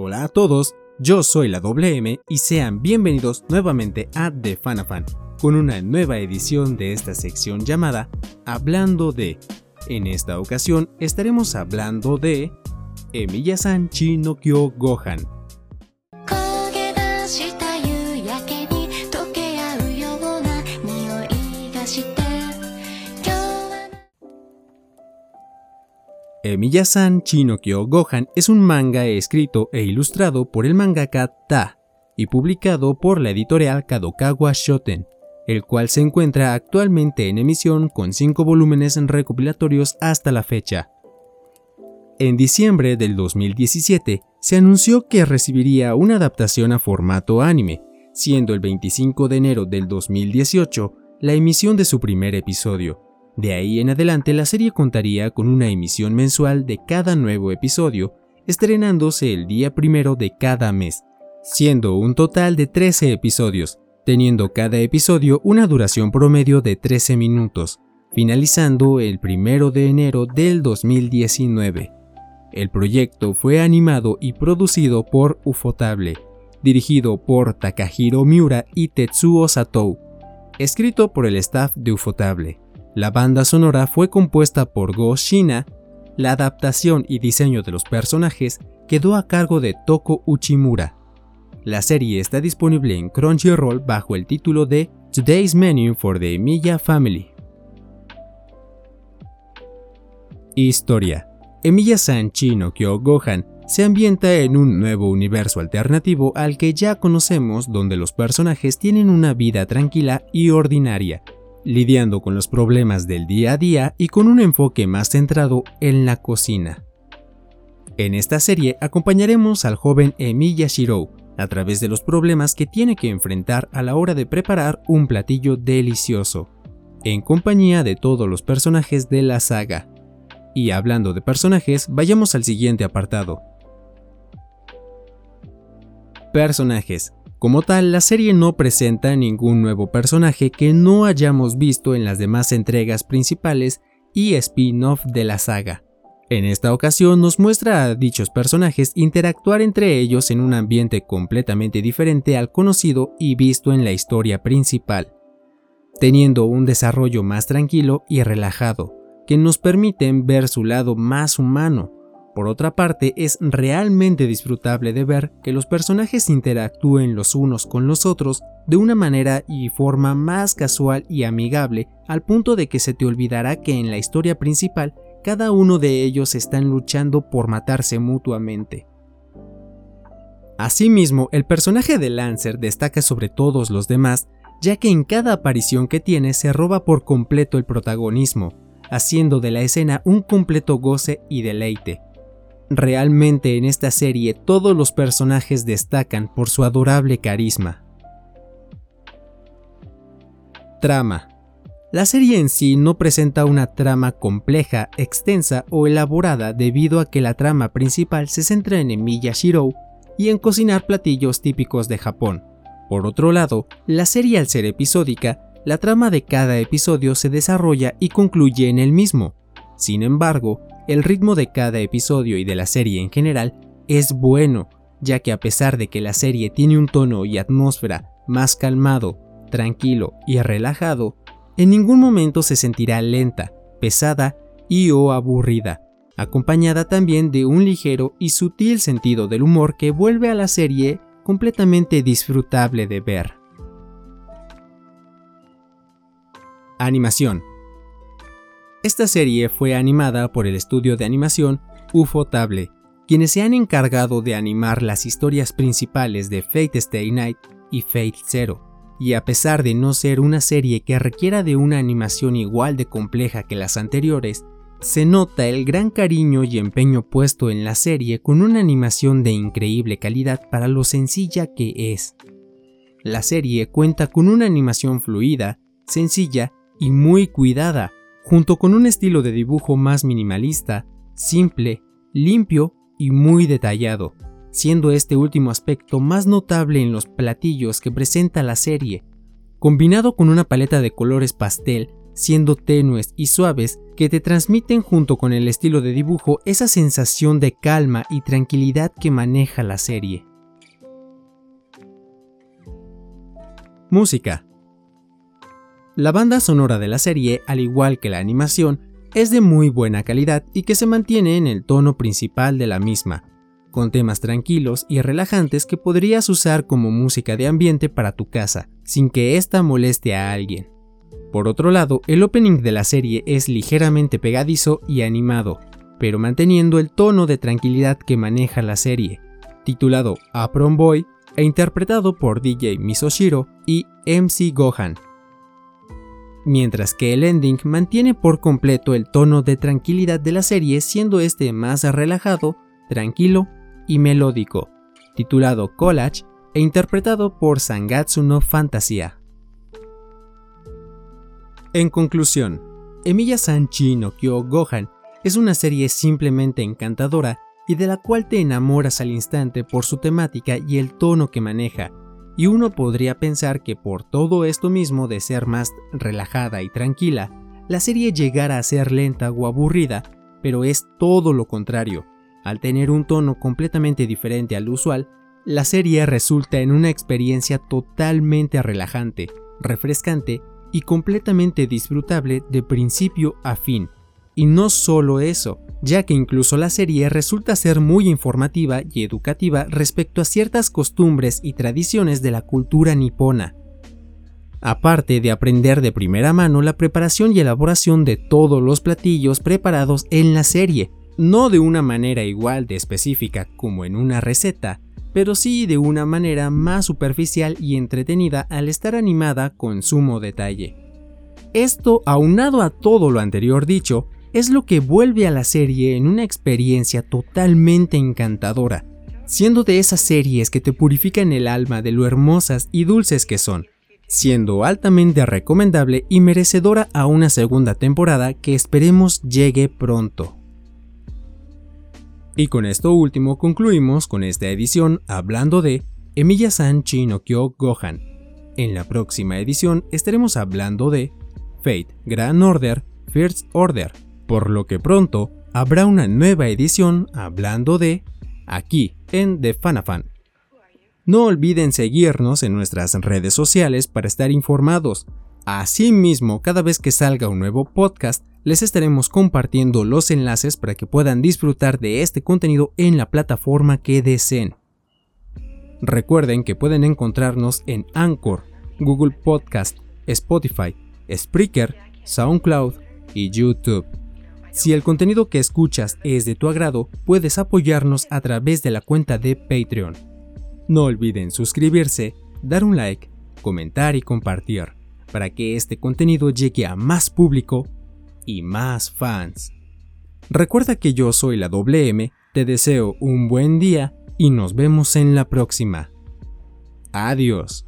Hola a todos, yo soy la WM y sean bienvenidos nuevamente a The Fanafan, con una nueva edición de esta sección llamada Hablando de. En esta ocasión estaremos hablando de Emiya-san Chino Kyo Gohan, Emiya-san Gohan es un manga escrito e ilustrado por el mangaka Ta y publicado por la editorial Kadokawa Shoten, el cual se encuentra actualmente en emisión con 5 volúmenes recopilatorios hasta la fecha. En diciembre del 2017 se anunció que recibiría una adaptación a formato anime, siendo el 25 de enero del 2018 la emisión de su primer episodio. De ahí en adelante la serie contaría con una emisión mensual de cada nuevo episodio, estrenándose el día primero de cada mes, siendo un total de 13 episodios, teniendo cada episodio una duración promedio de 13 minutos, finalizando el primero de enero del 2019. El proyecto fue animado y producido por Ufotable, dirigido por Takahiro Miura y Tetsuo Satou, escrito por el staff de Ufotable. La banda sonora fue compuesta por Go Shina, la adaptación y diseño de los personajes quedó a cargo de Toko Uchimura. La serie está disponible en Crunchyroll bajo el título de Today's Menu for the Emiya Family. Historia Emiya-san Chino Kyo Gohan se ambienta en un nuevo universo alternativo al que ya conocemos donde los personajes tienen una vida tranquila y ordinaria, lidiando con los problemas del día a día y con un enfoque más centrado en la cocina. En esta serie acompañaremos al joven Emiya Shirou a través de los problemas que tiene que enfrentar a la hora de preparar un platillo delicioso, en compañía de todos los personajes de la saga. Y hablando de personajes, vayamos al siguiente apartado. Personajes. Como tal, la serie no presenta ningún nuevo personaje que no hayamos visto en las demás entregas principales y spin-off de la saga. En esta ocasión nos muestra a dichos personajes interactuar entre ellos en un ambiente completamente diferente al conocido y visto en la historia principal, teniendo un desarrollo más tranquilo y relajado, que nos permiten ver su lado más humano. Por otra parte, es realmente disfrutable de ver que los personajes interactúen los unos con los otros de una manera y forma más casual y amigable, al punto de que se te olvidará que en la historia principal cada uno de ellos están luchando por matarse mutuamente. Asimismo, el personaje de Lancer destaca sobre todos los demás, ya que en cada aparición que tiene se roba por completo el protagonismo, haciendo de la escena un completo goce y deleite. Realmente en esta serie todos los personajes destacan por su adorable carisma. Trama la serie en sí no presenta una trama compleja, extensa o elaborada debido a que la trama principal se centra en Emiya Shirou y en cocinar platillos típicos de Japón. Por otro lado, la serie al ser episódica, la trama de cada episodio se desarrolla y concluye en el mismo. Sin embargo, el ritmo de cada episodio y de la serie en general es bueno, ya que a pesar de que la serie tiene un tono y atmósfera más calmado, tranquilo y relajado, en ningún momento se sentirá lenta, pesada y o aburrida, acompañada también de un ligero y sutil sentido del humor que vuelve a la serie completamente disfrutable de ver. Animación Esta serie fue animada por el estudio de animación Ufotable, quienes se han encargado de animar las historias principales de Fate Stay Night y Fate Zero y a pesar de no ser una serie que requiera de una animación igual de compleja que las anteriores, se nota el gran cariño y empeño puesto en la serie con una animación de increíble calidad para lo sencilla que es. La serie cuenta con una animación fluida, sencilla y muy cuidada, junto con un estilo de dibujo más minimalista, simple, limpio y muy detallado siendo este último aspecto más notable en los platillos que presenta la serie. Combinado con una paleta de colores pastel, siendo tenues y suaves que te transmiten junto con el estilo de dibujo esa sensación de calma y tranquilidad que maneja la serie. Música. La banda sonora de la serie, al igual que la animación, es de muy buena calidad y que se mantiene en el tono principal de la misma, con temas tranquilos y relajantes que podrías usar como música de ambiente para tu casa, sin que ésta moleste a alguien. Por otro lado, el opening de la serie es ligeramente pegadizo y animado, pero manteniendo el tono de tranquilidad que maneja la serie, titulado Apron Boy e interpretado por DJ Misoshiro y MC Gohan mientras que el ending mantiene por completo el tono de tranquilidad de la serie siendo este más relajado, tranquilo y melódico, titulado Collage e interpretado por Sangatsu no Fantasia. En conclusión, Emiya-san no Kyo Gohan es una serie simplemente encantadora y de la cual te enamoras al instante por su temática y el tono que maneja, y uno podría pensar que por todo esto mismo de ser más relajada y tranquila, la serie llegara a ser lenta o aburrida, pero es todo lo contrario. Al tener un tono completamente diferente al usual, la serie resulta en una experiencia totalmente relajante, refrescante y completamente disfrutable de principio a fin. Y no solo eso, ya que incluso la serie resulta ser muy informativa y educativa respecto a ciertas costumbres y tradiciones de la cultura nipona. Aparte de aprender de primera mano la preparación y elaboración de todos los platillos preparados en la serie, no de una manera igual de específica como en una receta, pero sí de una manera más superficial y entretenida al estar animada con sumo detalle. Esto, aunado a todo lo anterior dicho, es lo que vuelve a la serie en una experiencia totalmente encantadora, siendo de esas series que te purifican el alma de lo hermosas y dulces que son, siendo altamente recomendable y merecedora a una segunda temporada que esperemos llegue pronto. Y con esto último concluimos con esta edición hablando de Emiya-san Kyo Gohan. En la próxima edición estaremos hablando de Fate Grand Order First Order, por lo que pronto habrá una nueva edición hablando de aquí en The Fanafan. No olviden seguirnos en nuestras redes sociales para estar informados. Asimismo, cada vez que salga un nuevo podcast, les estaremos compartiendo los enlaces para que puedan disfrutar de este contenido en la plataforma que deseen. Recuerden que pueden encontrarnos en Anchor, Google Podcast, Spotify, Spreaker, SoundCloud y YouTube. Si el contenido que escuchas es de tu agrado, puedes apoyarnos a través de la cuenta de Patreon. No olviden suscribirse, dar un like, comentar y compartir, para que este contenido llegue a más público y más fans. Recuerda que yo soy la WM, te deseo un buen día y nos vemos en la próxima. Adiós.